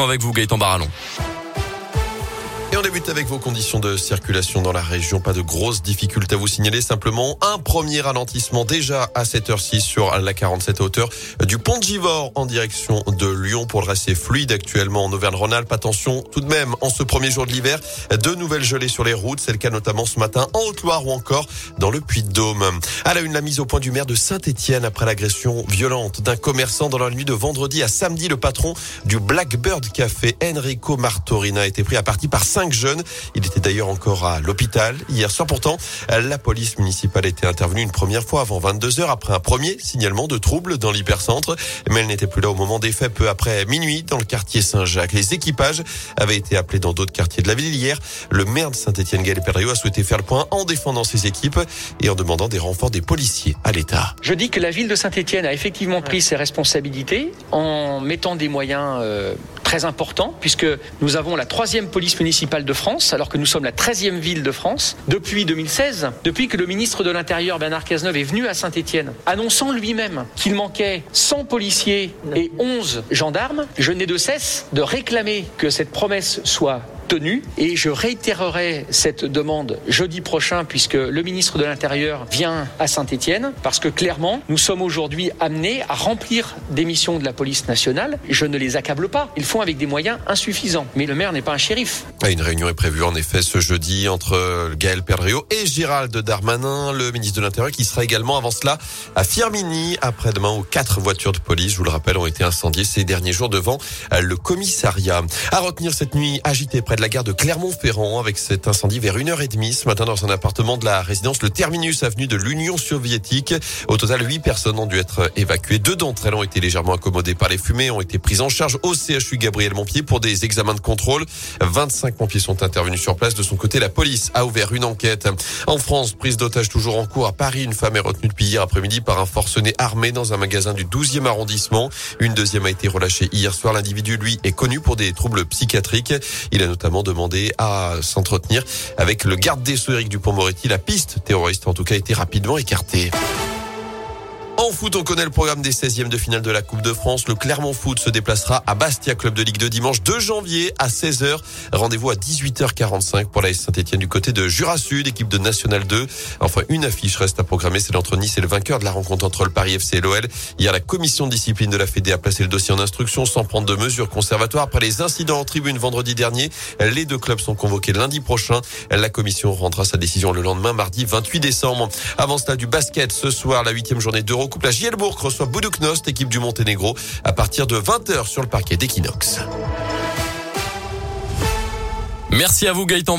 Avec vous Gaëtan Barallon. Et on débute avec vos conditions de circulation dans la région. Pas de grosses difficultés à vous signaler. Simplement un premier ralentissement déjà à 7h06 sur la 47 hauteur du pont de Givors en direction de Lyon. Pour le reste, c'est fluide actuellement en Auvergne-Rhône-Alpes. Attention tout de même en ce premier jour de l'hiver. De nouvelles gelées sur les routes. C'est le cas notamment ce matin en Haute-Loire ou encore dans le Puy-de-Dôme. À la une, la mise au point du maire de Saint-Etienne après l'agression violente d'un commerçant dans la nuit de vendredi à samedi. Le patron du Blackbird Café, Enrico Martorina, a été pris à partie par cinq jeunes. Il était d'ailleurs encore à l'hôpital hier soir. Pourtant, la police municipale était intervenue une première fois avant 22 heures après un premier signalement de troubles dans l'hypercentre. Mais elle n'était plus là au moment des faits peu après minuit dans le quartier Saint-Jacques. Les équipages avaient été appelés dans d'autres quartiers de la ville hier. Le maire de Saint-Etienne, Gaël Perriot, a souhaité faire le point en défendant ses équipes et en demandant des renforts des policiers à l'État. Je dis que la ville de Saint-Etienne a effectivement pris ses responsabilités en mettant des moyens euh, très important puisque nous avons la troisième police municipale de France alors que nous sommes la treizième ville de France depuis 2016, depuis que le ministre de l'Intérieur Bernard Cazeneuve est venu à Saint-Étienne, annonçant lui-même qu'il manquait 100 policiers et 11 gendarmes. Je n'ai de cesse de réclamer que cette promesse soit tenue et je réitérerai cette demande jeudi prochain puisque le ministre de l'Intérieur vient à Saint-Étienne parce que clairement nous sommes aujourd'hui amenés à remplir des missions de la police nationale. Je ne les accable pas. Ils font avec des moyens insuffisants. Mais le maire n'est pas un shérif. Une réunion est prévue en effet ce jeudi entre Gaël Perdriau et Gérald Darmanin, le ministre de l'Intérieur, qui sera également avant cela à Firmini après-demain où quatre voitures de police, je vous le rappelle, ont été incendiées ces derniers jours devant le commissariat. À retenir cette nuit agitée près de la gare de Clermont-Ferrand avec cet incendie vers 1h30 ce matin dans un appartement de la résidence le Terminus avenue de l'Union soviétique. Au total, 8 personnes ont dû être évacuées. Deux d'entre elles ont été légèrement accommodées par les fumées, ont été prises en charge au CHU Gabriel Montpied pour des examens de contrôle. 25 pompiers sont intervenus sur place. De son côté, la police a ouvert une enquête. En France, prise d'otage toujours en cours à Paris. Une femme est retenue depuis hier après-midi par un forcené armé dans un magasin du 12e arrondissement. Une deuxième a été relâchée hier soir. L'individu, lui, est connu pour des troubles psychiatriques. Il a notamment demandé à s'entretenir avec le garde des Sceaux Éric Dupont-Moretti. La piste terroriste, en tout cas, a été rapidement écartée. En foot, on connaît le programme des 16e de finale de la Coupe de France. Le Clermont Foot se déplacera à Bastia, club de Ligue 2, dimanche 2 janvier à 16h. Rendez-vous à 18h45 pour la Saint-Etienne du côté de Jura Sud, équipe de National 2. Enfin, une affiche reste à programmer, c'est entre Nice et le vainqueur de la rencontre entre le Paris FC et l'OL. Hier, la commission de discipline de la Fédé a placé le dossier en instruction sans prendre de mesures conservatoires. Après les incidents en tribune vendredi dernier, les deux clubs sont convoqués lundi prochain. La commission rendra sa décision le lendemain, mardi 28 décembre. Avant cela, du basket, ce soir, la huitième journée d'Euro Coupe, la Gielbourg reçoit Buduknost, équipe du Monténégro, à partir de 20h sur le parquet d'Equinox. Merci à vous Gaëtan.